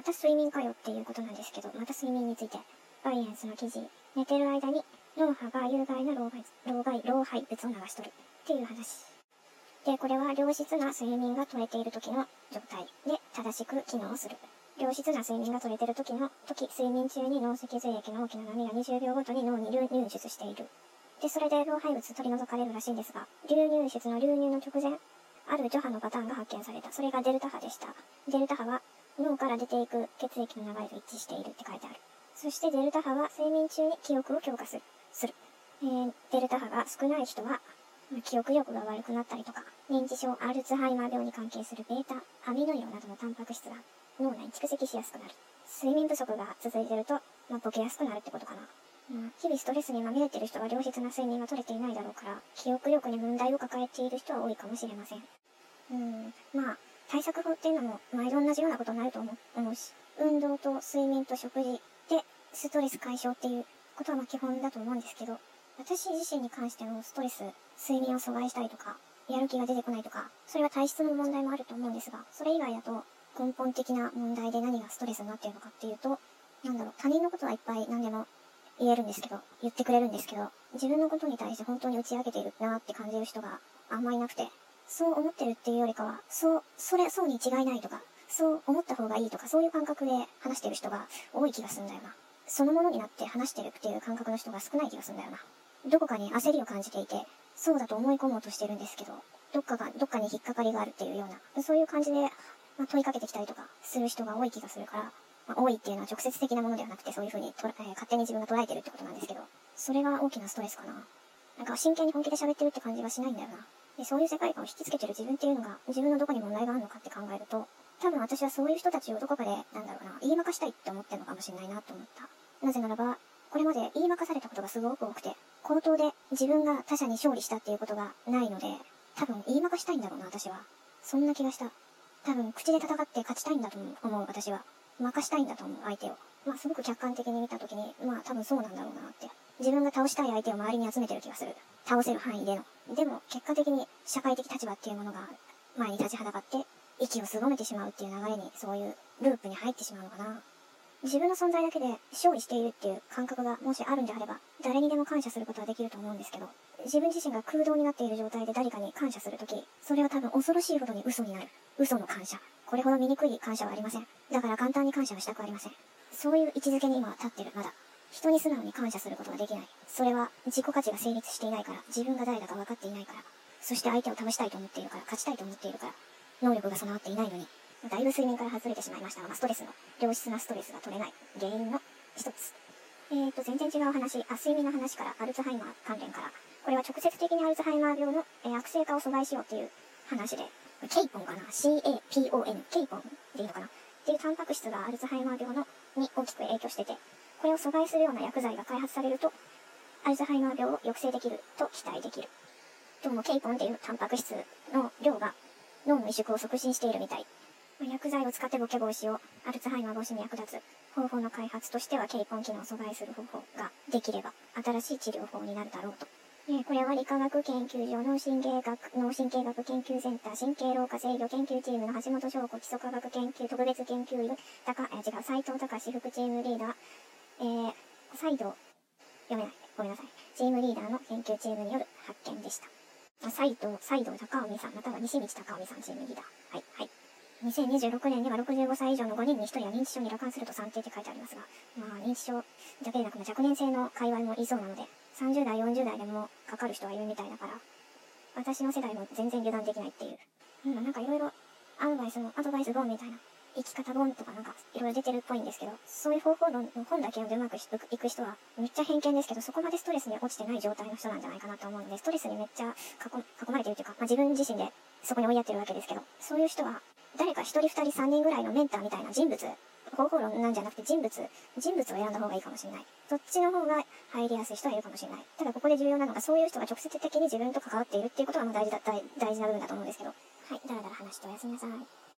また睡眠かよっていうことなんですけど、また睡眠について、バイエンスの記事、寝てる間に脳波が有害な老害、老害、老廃物を流し取るっていう話。で、これは良質な睡眠が取れている時の状態で正しく機能する。良質な睡眠が取れている時の時、睡眠中に脳脊髄液の大きな波が20秒ごとに脳に流入出している。で、それで老廃物取り除かれるらしいんですが、流入出の流入の直前、ある除波のパターンが発見された。それがデルタ波でした。デルタ波は脳から出ていく血液の流れと一致しているって書いてある。そしてデルタ波は睡眠中に記憶を強化する。する。えー、デルタ波が少ない人は、記憶力が悪くなったりとか、認知症、アルツハイマー病に関係するベータ、アミノイオなどのタンパク質が脳内に蓄積しやすくなる。睡眠不足が続いてると、まあ、ボケやすくなるってことかな。うん、日々ストレスにまみれてる人は良質な睡眠が取れていないだろうから、記憶力に問題を抱えている人は多いかもしれません。うん、まあ、対策法っていうのも、毎度同じようなことになると思うし、運動と睡眠と食事でストレス解消っていうことはま基本だと思うんですけど、私自身に関してのストレス、睡眠を阻害したりとか、やる気が出てこないとか、それは体質の問題もあると思うんですが、それ以外だと根本的な問題で何がストレスになっているのかっていうと、なんだろう、他人のことはいっぱい何でも言えるんですけど、言ってくれるんですけど、自分のことに対して本当に打ち明けているなって感じる人があんまりなくて、そう思ってるっていうよりかは、そう、それ、そうに違いないとか、そう思った方がいいとか、そういう感覚で話してる人が多い気がすんだよな。そのものになって話してるっていう感覚の人が少ない気がすんだよな。どこかに焦りを感じていて、そうだと思い込もうとしてるんですけど、どっかが、どっかに引っかかりがあるっていうような、そういう感じで、まあ、問いかけてきたりとかする人が多い気がするから、まあ、多いっていうのは直接的なものではなくて、そういうふうにと、えー、勝手に自分が捉えてるってことなんですけど、それが大きなストレスかな。なんか真剣に本気で喋ってるって感じがしないんだよな。で、そういう世界観を引きつけてる自分っていうのが、自分のどこに問題があるのかって考えると、多分私はそういう人たちをどこかで、なんだろうな、言いまかしたいって思ってるのかもしれないなと思った。なぜならば、これまで言いまかされたことがすごく多くて、口頭で自分が他者に勝利したっていうことがないので、多分言いまかしたいんだろうな、私は。そんな気がした。多分口で戦って勝ちたいんだと思う、私は。任したいんだと思う、相手を。まあ、すごく客観的に見たときに、まあ、多分そうなんだろうなって。自分が倒したい相手を周りに集めてる気がする。倒せる範囲での。でも、結果的に社会的立場っていうものが前に立ちはだかって、息を凄めてしまうっていう流れに、そういうループに入ってしまうのかな。自分の存在だけで勝利しているっていう感覚がもしあるんであれば、誰にでも感謝することはできると思うんですけど、自分自身が空洞になっている状態で誰かに感謝するとき、それは多分恐ろしいほどに嘘になる。嘘の感謝。これほど醜い感謝はありません。だから簡単に感謝はしたくありません。そういう位置づけに今は立ってる、まだ。人に素直に感謝することができない。それは自己価値が成立していないから、自分が誰だか分かっていないから、そして相手を倒したいと思っているから、勝ちたいと思っているから、能力が備わっていないのに、だいぶ睡眠から外れてしまいました。が、ストレスの、良質なストレスが取れない。原因の一つ。えーと、全然違う話、あ、睡眠の話から、アルツハイマー関連から、これは直接的にアルツハイマー病の、えー、悪性化を阻害しようっていう話で、ケイポンかな ?CAPON、ケイポンでいいのかな。っていうタンパク質がアルツハイマー病のに大きく影響してて、これを阻害するような薬剤が開発されると、アルツハイマー病を抑制できると期待できる。どうもケイポンっていうタンパク質の量が脳の萎縮を促進しているみたい。薬剤を使ってボケ防止をアルツハイマー防止に役立つ方法の開発としては、ケイポン機能を阻害する方法ができれば、新しい治療法になるだろうと。えこれは理化学研究所脳神経学、脳神経学研究センター神経老化制御研究チームの橋本翔子基礎科学研究特別研究員、高、え違う、斎藤隆副チームリーダー、えー、再度、読めない。ごめんなさい。チームリーダーの研究チームによる発見でした。斎藤、斎藤高尾さん、または西道高尾美さんチームリーダー。はい、はい。2026年には65歳以上の5人に1人は認知症に羅漢すると算定って書いてありますが、まあ、認知症だけでなく若年性の界隈もいそうなので、30代、40代でもかかる人はいるみたいだから、私の世代も全然油断できないっていう。うん、なんかいろいろアドバイスの、アドバイス本みたいな、生き方本とかなんかいろいろ出てるっぽいんですけど、そういう方法論の本だけ読んでうまくいく人はめっちゃ偏見ですけど、そこまでストレスに落ちてない状態の人なんじゃないかなと思うので、ストレスにめっちゃ囲まれているというか、まあ、自分自身でそこに追いやってるわけですけど、そういう人は誰か一人二人三人ぐらいのメンターみたいな人物、方法論なんじゃなくて人物、人物を選んだ方がいいかもしれない。そっちの方が入りやすい人はいるかもしれない。ただここで重要なのがそういう人が直接的に自分と関わっているっていうことが大事だ、大事な部分だと思うんですけど。はい、だらだら話しておやすみなさい。